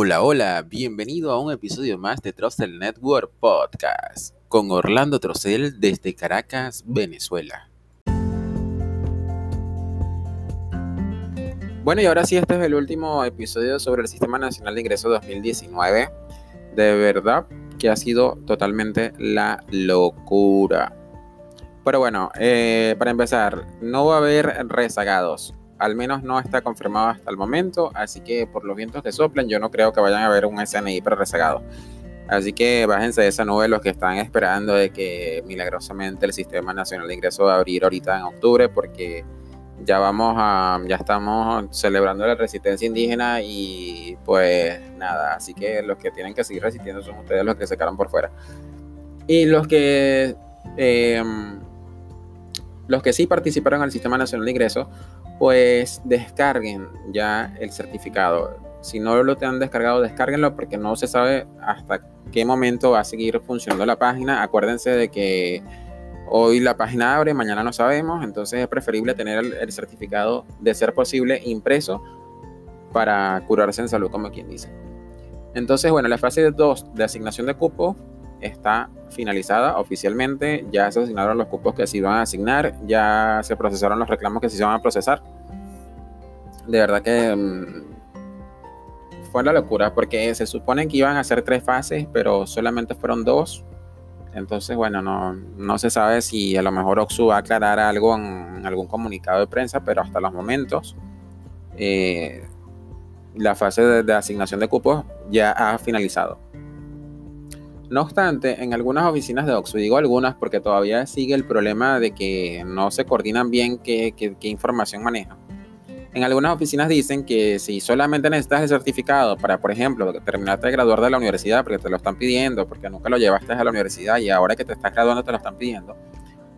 Hola, hola, bienvenido a un episodio más de Trustel Network Podcast con Orlando Trocel desde Caracas, Venezuela. Bueno, y ahora sí, este es el último episodio sobre el Sistema Nacional de Ingreso 2019. De verdad que ha sido totalmente la locura. Pero bueno, eh, para empezar, no va a haber rezagados al menos no está confirmado hasta el momento, así que por los vientos que soplan yo no creo que vayan a haber un SNI pero rezagado. Así que bájense de esa nube los que están esperando de que milagrosamente el Sistema Nacional de Ingreso va a abrir ahorita en octubre porque ya vamos a, ya estamos celebrando la resistencia indígena y pues nada, así que los que tienen que seguir resistiendo son ustedes los que se quedaron por fuera. Y los que, em, los que sí participaron el Sistema Nacional de Ingreso pues descarguen ya el certificado. Si no lo te han descargado, descárguenlo porque no se sabe hasta qué momento va a seguir funcionando la página. Acuérdense de que hoy la página abre, mañana no sabemos, entonces es preferible tener el, certificado de ser posible impreso para curarse en salud, como quien dice. Entonces, bueno, la fase 2 de asignación de cupo está finalizada oficialmente. Ya se asignaron los cupos que se iban a asignar, ya se procesaron los reclamos que se iban a procesar. De verdad que mm, fue la locura porque se supone que iban a ser tres fases, pero solamente fueron dos. Entonces, bueno, no, no se sabe si a lo mejor Oxu va a aclarar algo en, algún comunicado de prensa, pero hasta los momentos eh, la fase de asignación de cupos ya ha finalizado. No obstante, en algunas oficinas de Oxford, digo algunas porque todavía sigue el problema de que no se coordinan bien qué, información manejan. En algunas oficinas dicen que si solamente necesitas el certificado para, por ejemplo, terminarte de graduar de la universidad, porque te lo están pidiendo, porque nunca lo llevaste a la universidad y ahora que te estás graduando te lo están pidiendo,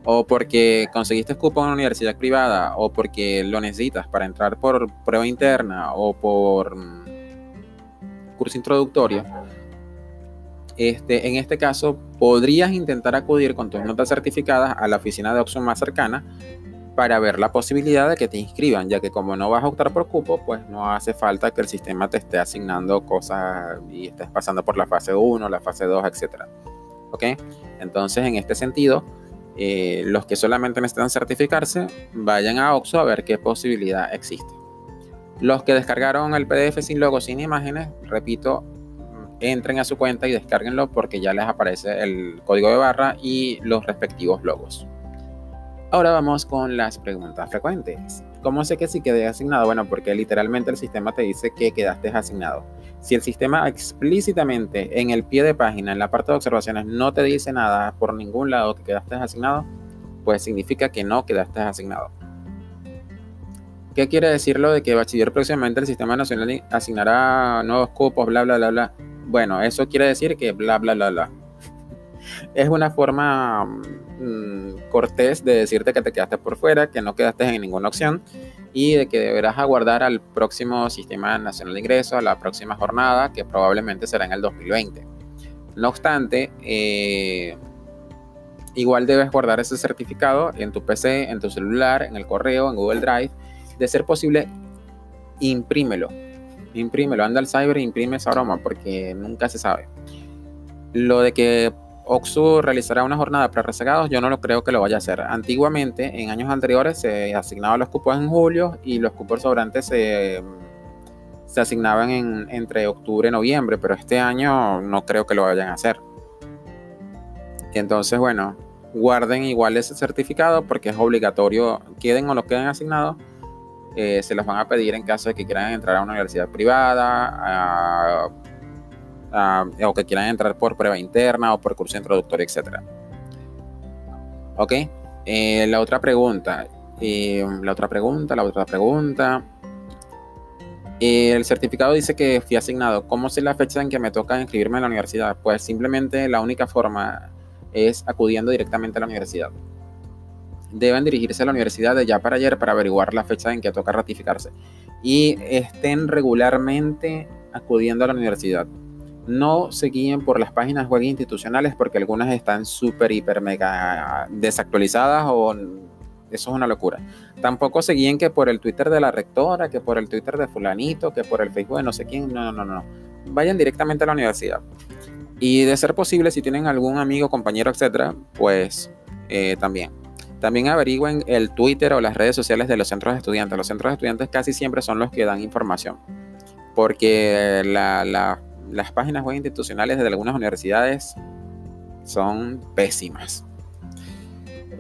o porque conseguiste cupo en una universidad privada, o porque lo necesitas para entrar por prueba interna o por mm, curso introductorio, este, en este caso, podrías intentar acudir con tus notas certificadas a la oficina de opción más cercana para ver la posibilidad de que te inscriban, ya que como no vas a optar por cupo, pues no hace falta que el sistema te esté asignando cosas y estés pasando por la fase 1, la fase 2, etc. ¿Ok? Entonces, en este sentido, eh, los que solamente necesitan certificarse, vayan a OXO a ver qué posibilidad existe. Los que descargaron el PDF sin logo, sin imágenes, repito, entren a su cuenta y descarguenlo porque ya les aparece el código de barra y los respectivos logos. Ahora vamos con las preguntas frecuentes. ¿Cómo sé que sí quedé asignado? Bueno, porque literalmente el sistema te dice que quedaste asignado. Si el sistema explícitamente en el pie de página, en la parte de observaciones, no te dice nada por ningún lado que quedaste asignado, pues significa que no quedaste asignado. ¿Qué quiere decir lo de que bachiller próximamente el sistema nacional asignará nuevos cupos, bla, bla, bla, bla? Bueno, eso quiere decir que bla, bla, bla, bla. Es una forma mm, cortés de decirte que te quedaste por fuera, que no quedaste en ninguna opción y de que deberás aguardar al próximo Sistema Nacional de Ingresos, a la próxima jornada, que probablemente será en el 2020. No obstante, eh, igual debes guardar ese certificado en tu PC, en tu celular, en el correo, en Google Drive. De ser posible, imprímelo imprímelo, anda al cyber e imprime esa broma porque nunca se sabe. Lo de que Oxu realizará una jornada para rezagados, yo no lo creo que lo vaya a hacer. Antiguamente, en años anteriores, se asignaban los cupos en julio y los cupos sobrantes se, se asignaban en, entre octubre y noviembre, pero este año no creo que lo vayan a hacer. Entonces, bueno, guarden igual ese certificado porque es obligatorio, queden o no queden asignados eh, se los van a pedir en caso de que quieran entrar a una universidad privada o que quieran entrar por prueba interna o por curso introductorio, etc. Ok, eh, la otra pregunta, eh, la otra pregunta, la otra pregunta. el certificado dice que fui asignado. ¿Cómo sé la fecha en que me toca inscribirme en la universidad? Pues simplemente la única forma es acudiendo directamente a la universidad deben dirigirse a la universidad de ya para ayer para averiguar la fecha en que toca ratificarse y estén regularmente acudiendo a la universidad. No se guíen por las páginas web institucionales porque algunas están súper, hiper, mega desactualizadas o eso es una locura. Tampoco se guíen que por el Twitter de la rectora, que por el Twitter de fulanito, que por el Facebook de no sé quién. No, no, no, no. vayan directamente a la universidad. Y de ser posible, si tienen algún amigo, compañero, etcétera, pues eh, también. También averigüen el Twitter o las redes sociales de los centros de estudiantes. Los centros de estudiantes casi siempre son los que dan información. Porque las páginas web institucionales de algunas universidades son pésimas.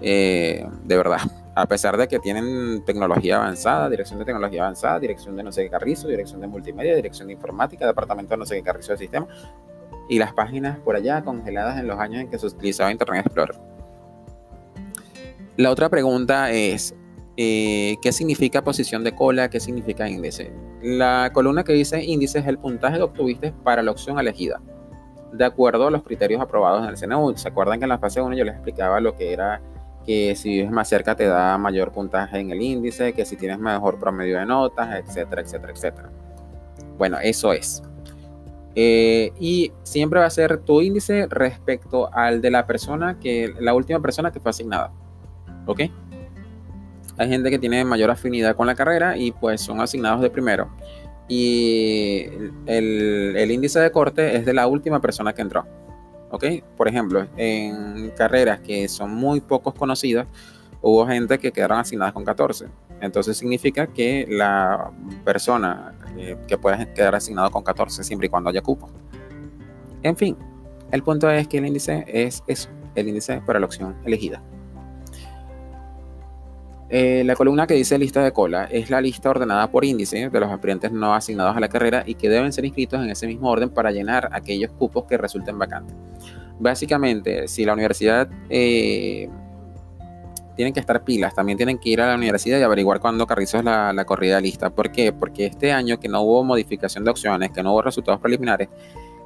Eh, de verdad. A pesar de que tienen tecnología avanzada, dirección de tecnología avanzada, dirección de no sé qué carrizo, dirección de multimedia, dirección de informática, departamento de no sé qué carrizo de sistema, y las páginas por allá congeladas en los años en que se utilizaba Internet Explorer. La otra pregunta es, eh, ¿qué significa posición de cola? ¿Qué significa índice? La columna que dice índice es el puntaje que obtuviste para la opción elegida, de acuerdo a los criterios aprobados en el CNU. ¿Se acuerdan que en la fase 1 yo les explicaba lo que era que si vives más cerca te da mayor puntaje en el índice, que si tienes mejor promedio de notas, etcétera, etcétera, etcétera? Bueno, eso es. Eh, y siempre va a ser tu índice respecto al de la persona que, la última persona que fue asignada. ¿Ok? Hay gente que tiene mayor afinidad con la carrera y pues son asignados de primero. Y el, el índice de corte es de la última persona que entró. ¿Ok? Por ejemplo, en carreras que son muy pocos conocidas, hubo gente que quedaron asignadas con 14. Entonces significa que la persona que puede quedar asignado con 14 siempre y cuando haya cupo. En fin, el punto es que el índice es eso, el índice para la opción elegida. Eh, la columna que dice lista de cola es la lista ordenada por índice de los aspirantes no asignados a la carrera y que deben ser inscritos en ese mismo orden para llenar aquellos cupos que resulten vacantes. Básicamente, si la universidad eh, tienen que estar pilas, también tienen que ir a la universidad y averiguar cuándo Carrizo es la, la corrida lista. ¿Por qué? Porque este año que no hubo modificación de opciones, que no hubo resultados preliminares,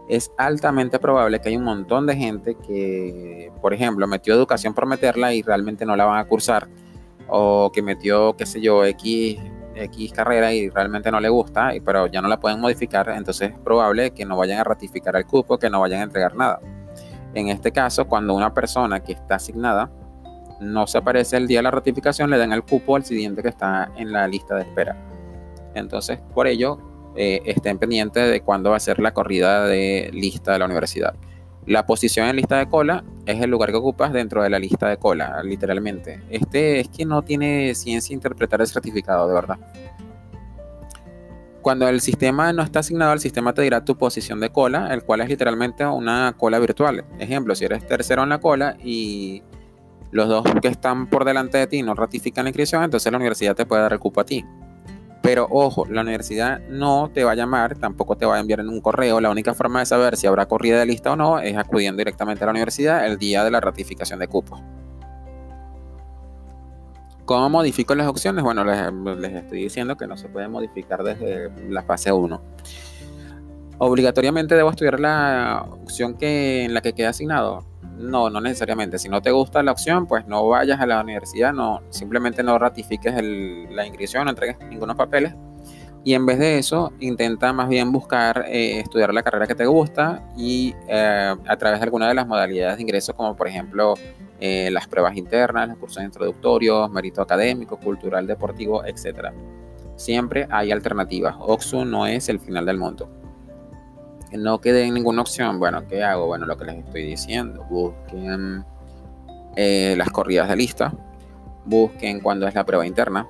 es altamente probable que hay un montón de gente que, por ejemplo, metió educación por meterla y realmente no la van a cursar o que metió, qué sé yo, X, X carrera y realmente no le gusta, pero ya no la pueden modificar, entonces es probable que no vayan a ratificar el cupo, que no vayan a entregar nada. En este caso, cuando una persona que está asignada no se aparece el día de la ratificación, le dan el cupo al siguiente que está en la lista de espera. Entonces, por ello, eh, estén pendientes de cuándo va a ser la corrida de lista de la universidad. La posición en lista de cola es el lugar que ocupas dentro de la lista de cola, literalmente. Este es que no tiene ciencia interpretar el certificado, de verdad. Cuando el sistema no está asignado, el sistema te dirá tu posición de cola, el cual es literalmente una cola virtual. Ejemplo, si eres tercero en la cola y los dos que están por delante de ti no ratifican la inscripción, entonces la universidad te puede dar el cupo a ti. Pero ojo, la universidad no te va a llamar, tampoco te va a enviar en un correo. La única forma de saber si habrá corrida de lista o no es acudiendo directamente a la universidad el día de la ratificación de cupo. ¿Cómo modifico las opciones? Bueno, les, estoy diciendo que no se puede modificar desde la fase 1. Obligatoriamente debo estudiar la opción que, en la que queda asignado. No, no necesariamente. Si no te gusta la opción, pues no vayas a la universidad, no, simplemente no ratifiques la inscripción, no entregues ningunos papeles. Y en vez de eso, intenta más bien buscar eh, estudiar la carrera que te gusta y eh, a través de alguna de las modalidades de ingreso, como por ejemplo eh, las pruebas internas, los cursos introductorios, mérito académico, cultural, deportivo, etc. Siempre hay alternativas. Oxu no es el final del mundo no quede en ninguna opción, bueno, ¿qué hago? Bueno, lo que les estoy diciendo, busquen eh, las corridas de lista, busquen cuándo es la prueba interna,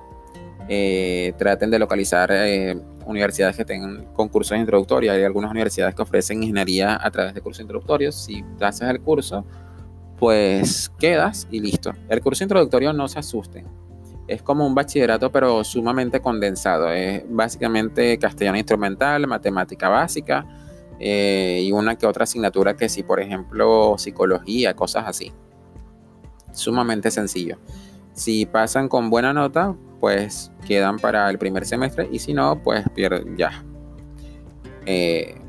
eh, traten de localizar eh, universidades que tengan concursos introductorios. Hay algunas universidades que ofrecen ingeniería a través de cursos introductorios. Si haces el curso, pues quedas y listo. El curso introductorio no se asusten. Es como un bachillerato, pero sumamente condensado. Es básicamente castellano instrumental, matemática básica, eh, y una que otra asignatura que sí, por ejemplo, psicología, cosas así. Sumamente sencillo. Si pasan con buena nota, pues quedan para el primer semestre y si no, pues pierden ya. Eh,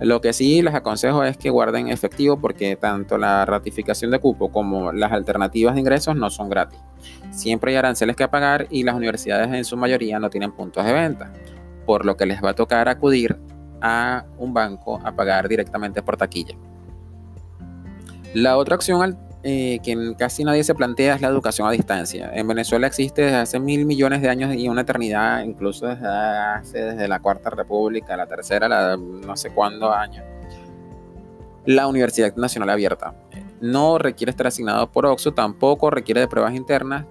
lo que sí les aconsejo es que guarden efectivo porque tanto la ratificación de cupo como las alternativas de ingresos no son gratis. Siempre hay aranceles que pagar y las universidades en su mayoría no tienen puntos de venta, por lo que les va a tocar acudir a un banco a pagar directamente por taquilla. La otra opción eh, que casi nadie se plantea es la educación a distancia. En Venezuela existe desde hace mil millones de años y una eternidad, incluso desde, hace, desde la Cuarta República, la Tercera, la, no sé cuándo años, la Universidad Nacional Abierta. No requiere estar asignado por OXU, tampoco requiere de pruebas internas.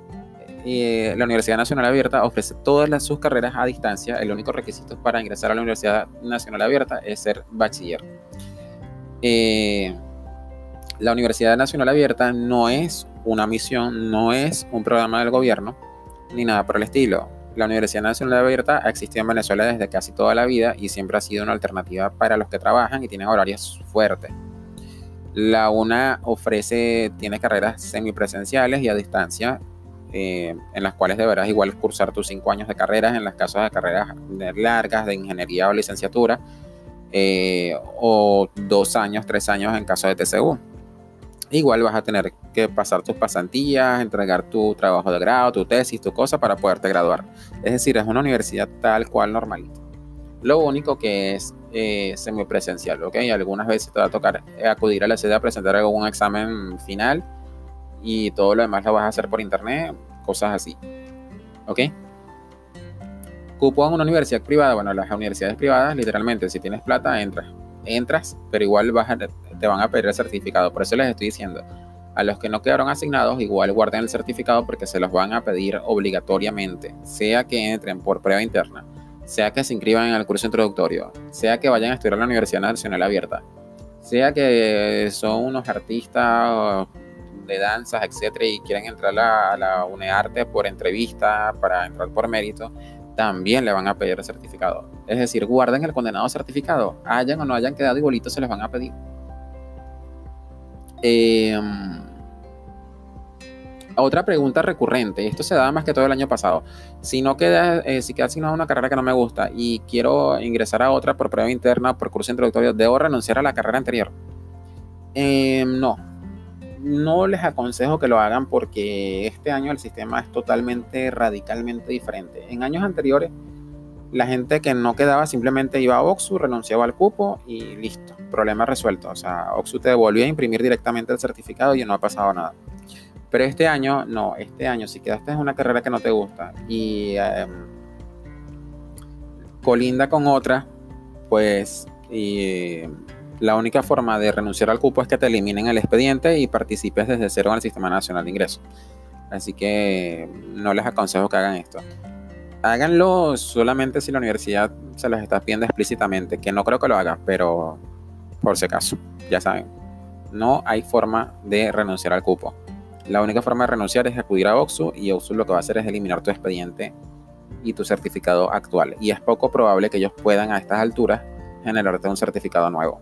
Eh, la Universidad Nacional Abierta ofrece todas sus carreras a distancia. El único requisito para ingresar a la Universidad Nacional Abierta es ser bachiller. Eh, la Universidad Nacional Abierta no es una misión, no es un programa del gobierno, ni nada por el estilo. La Universidad Nacional Abierta ha existido en Venezuela desde casi toda la vida y siempre ha sido una alternativa para los que trabajan y tienen horarios fuertes. La UNA ofrece, tiene carreras semipresenciales y a distancia, eh, en las cuales deberás igual cursar tus cinco años de carreras en las casos de carreras largas de ingeniería o licenciatura, eh, o dos años, tres años en caso de TCU. Igual vas a tener que pasar tus pasantías, entregar tu trabajo de grado, tu tesis, tu cosa para poderte graduar. Es decir, es una universidad tal cual normalita. Lo único que es eh, semipresencial, ¿ok? Algunas veces te va a tocar acudir a la sede a presentar algún examen final y todo lo demás lo vas a hacer por internet, cosas así, ¿ok? Cupo en una universidad privada, bueno, las universidades privadas, literalmente, si tienes plata, entras. Entras, pero igual vas a, te van a pedir el certificado. Por eso les estoy diciendo, a los que no quedaron asignados, igual guarden el certificado porque se los van a pedir obligatoriamente, sea que entren por prueba interna, sea que se inscriban en el curso introductorio, sea que vayan a estudiar en la Universidad Nacional Abierta, sea que son unos artistas de danzas, etcétera, y quieren entrar a la UNEARTE por entrevista para entrar por mérito, también le van a pedir el certificado. Es decir, guarden el condenado certificado, hayan o no hayan quedado igualitos, se les van a pedir. Em, otra pregunta recurrente, esto se da más que todo el año pasado. Si no queda, eh, si queda asignado una carrera que no me gusta y quiero ingresar a otra por prueba interna, por curso introductorio, ¿debo renunciar a la carrera anterior? Em, no, no les aconsejo que lo hagan porque este año el sistema es totalmente, radicalmente diferente. En años anteriores, la gente que no quedaba simplemente iba a Oxu, renunciaba al cupo y listo, problema resuelto. O sea, Oxu te devolvía a imprimir directamente el certificado y no ha pasado nada. Pero este año, no, este año, si quedaste en una carrera que no te gusta y em, colinda con otra, pues la única forma de renunciar al cupo es que te eliminen el expediente y participes desde cero en el Sistema Nacional de Ingresos. Así que no les aconsejo que hagan esto. Háganlo solamente si la universidad se los está pidiendo explícitamente, que no creo que lo haga, pero por si acaso, ya saben, no hay forma de renunciar al cupo. La única forma de renunciar es acudir a OXU y OXU lo que va a hacer es eliminar tu expediente y tu certificado actual. Y es poco probable que ellos puedan a estas alturas generarte un certificado nuevo.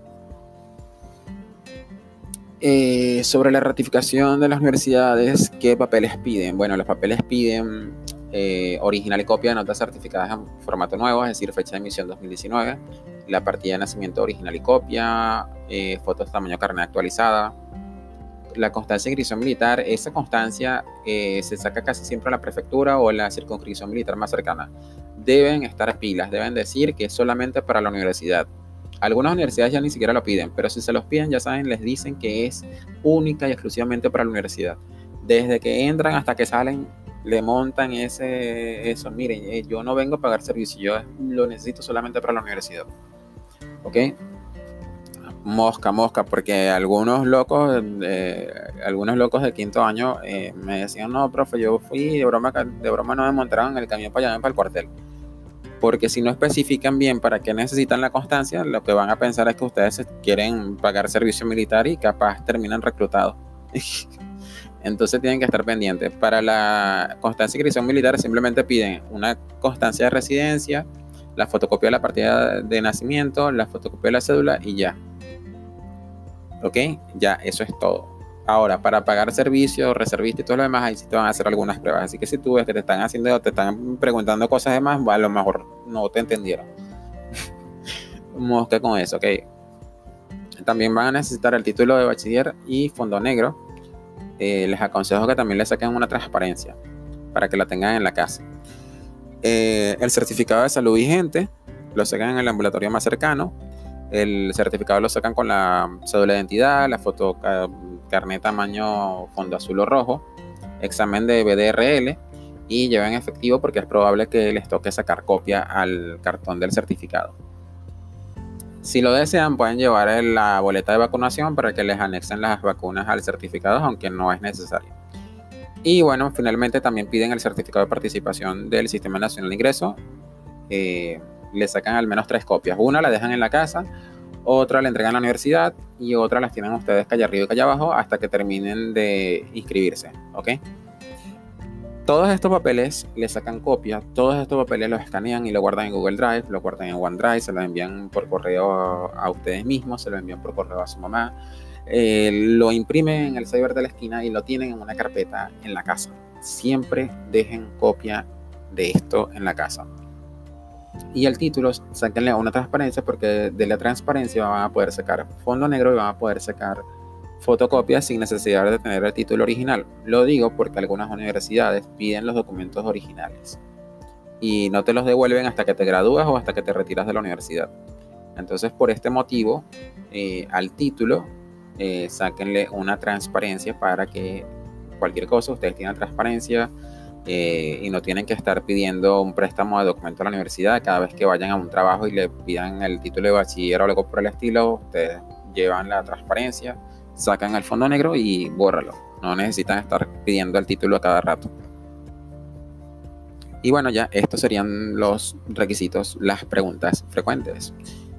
Eh, sobre la ratificación de las universidades, ¿qué papeles piden? Bueno, los papeles piden eh, original y copia de notas certificadas en formato nuevo, es decir, fecha de emisión 2019, la partida de nacimiento original y copia, eh, fotos tamaño carnet actualizada, la constancia de inscripción militar, esa constancia eh, se saca casi siempre en la prefectura o la circunscripción militar más cercana. Deben estar pilas, deben decir que es solamente para la universidad. Algunas universidades ya ni siquiera lo piden, pero si se los piden, ya saben, les dicen que es única y exclusivamente para la universidad. Desde que entran hasta que salen, le montan ese, eso. Miren, eh, yo no vengo a pagar servicio, yo lo necesito solamente para la universidad. ¿Ok? mosca, mosca, porque algunos locos, eh, algunos locos de quinto año eh, me decían, no, profe, yo fui de broma, de broma no me montaron el camión para allá, para el cuartel. Porque si no especifican bien para qué necesitan la constancia, lo que van a pensar es que ustedes quieren pagar servicio militar y capaz terminan reclutados. Entonces tienen que estar pendientes. Para la constancia de inscripción militar simplemente piden una constancia de residencia, la fotocopia de la partida de nacimiento, la fotocopia de la cédula y ya. ¿Ok? Ya, eso es todo. Ahora, para pagar servicios, reservista y todo lo demás, ahí sí te van a hacer algunas pruebas. Así que si tú ves que te están haciendo, te están preguntando cosas de más, a lo mejor no te entendieron. Mosca con eso, ok. También van a necesitar el título de bachiller y fondo negro. Eh, les aconsejo que también le saquen una transparencia para que la tengan en la casa. Eh, el certificado de salud vigente lo sacan en el ambulatorio más cercano el certificado lo sacan con la cédula de identidad, la foto carnet tamaño fondo azul o rojo, examen de BDRL y lleven efectivo porque es probable que les toque sacar copia al cartón del certificado. Si lo desean, pueden llevar la boleta de vacunación para que les anexen las vacunas al certificado, aunque no es necesario. Y bueno, finalmente también piden el certificado de participación del Sistema Nacional de Ingreso. Eh, le sacan al menos tres copias. Una la dejan en la casa, otra la entregan a la universidad y otra las tienen ustedes calle arriba y calle abajo hasta que terminen de inscribirse. ¿Ok? Todos estos papeles le sacan copia, todos estos papeles los escanean y lo guardan en Google Drive, lo guardan en OneDrive, se lo envían por correo a ustedes mismos, se lo envían por correo a su mamá, eh, lo imprimen en el cyber de la esquina y lo tienen en una carpeta en la casa. Siempre dejen copia de esto en la casa. Y el título, sáquenle una transparencia porque de la transparencia van a poder sacar fondo negro y van a poder sacar fotocopias sin necesidad de tener el título original. Lo digo porque algunas universidades piden los documentos originales y no te los devuelven hasta que te gradúas o hasta que te retiras de la universidad. Entonces, por este motivo, eh, al título, eh, sáquenle una transparencia para que cualquier cosa, ustedes tienen transparencia eh, y no tienen que estar pidiendo un préstamo de documento a la universidad cada vez que vayan a un trabajo y le pidan el título de bachiller o algo por el estilo, ustedes llevan la transparencia sacan el fondo negro y bórralo. No necesitan estar pidiendo el título a cada rato. Y bueno, ya estos serían los requisitos, las preguntas frecuentes.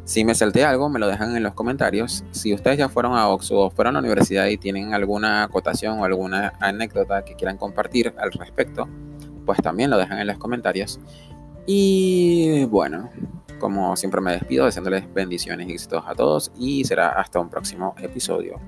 Si me salté algo, me lo dejan en los comentarios. Si ustedes ya fueron a Oxford o fueron a la universidad y tienen alguna acotación o alguna anécdota que quieran compartir al respecto, pues también lo dejan en los comentarios. Y bueno, como siempre me despido deseándoles bendiciones y éxitos a todos y será hasta un próximo episodio.